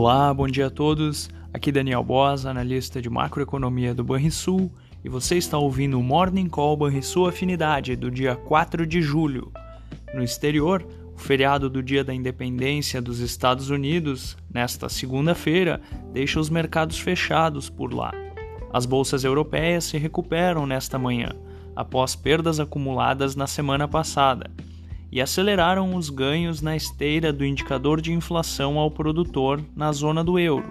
Olá, bom dia a todos. Aqui Daniel Boas, analista de macroeconomia do Banrisul, e você está ouvindo o Morning Call Banrisul Afinidade do dia 4 de julho. No exterior, o feriado do Dia da Independência dos Estados Unidos, nesta segunda-feira, deixa os mercados fechados por lá. As bolsas europeias se recuperam nesta manhã, após perdas acumuladas na semana passada e aceleraram os ganhos na esteira do indicador de inflação ao produtor na zona do euro,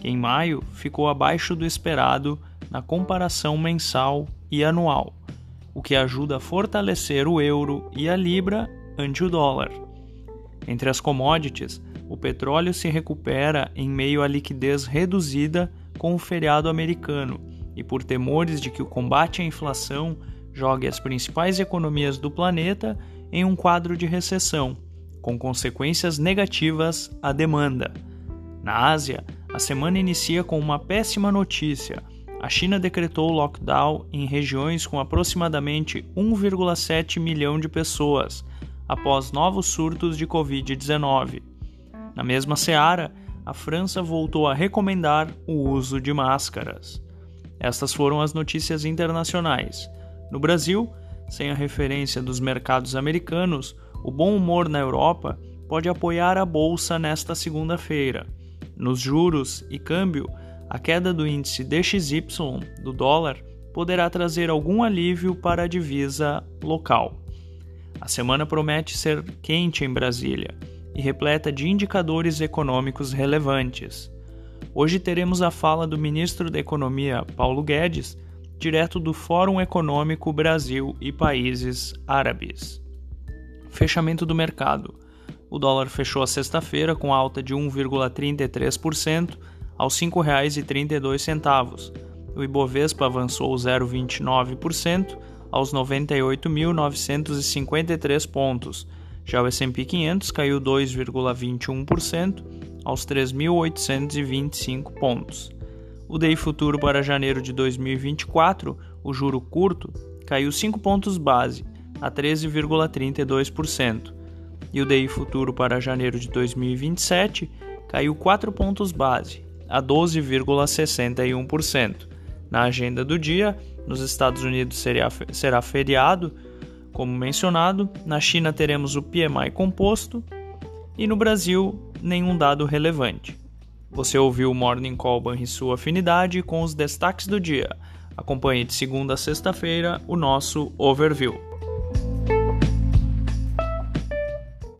que em maio ficou abaixo do esperado na comparação mensal e anual, o que ajuda a fortalecer o euro e a libra ante o dólar. Entre as commodities, o petróleo se recupera em meio à liquidez reduzida com o feriado americano e por temores de que o combate à inflação jogue as principais economias do planeta em um quadro de recessão, com consequências negativas à demanda. Na Ásia, a semana inicia com uma péssima notícia. A China decretou lockdown em regiões com aproximadamente 1,7 milhão de pessoas, após novos surtos de Covid-19. Na mesma seara, a França voltou a recomendar o uso de máscaras. Estas foram as notícias internacionais. No Brasil, sem a referência dos mercados americanos, o bom humor na Europa pode apoiar a bolsa nesta segunda-feira. Nos juros e câmbio, a queda do índice DXY do dólar poderá trazer algum alívio para a divisa local. A semana promete ser quente em Brasília e repleta de indicadores econômicos relevantes. Hoje teremos a fala do ministro da Economia, Paulo Guedes, direto do Fórum Econômico Brasil e Países Árabes. Fechamento do mercado. O dólar fechou a sexta-feira com alta de 1,33% aos R$ 5,32. O Ibovespa avançou 0,29% aos 98.953 pontos. Já o S&P 500 caiu 2,21% aos 3.825 pontos. O DI futuro para janeiro de 2024, o juro curto, caiu 5 pontos base a 13,32%, e o DI futuro para janeiro de 2027 caiu 4 pontos base a 12,61%. Na agenda do dia, nos Estados Unidos será feriado, como mencionado, na China teremos o PMI composto e no Brasil nenhum dado relevante. Você ouviu o Morning Call Banrisul Afinidade com os destaques do dia. Acompanhe de segunda a sexta-feira o nosso overview.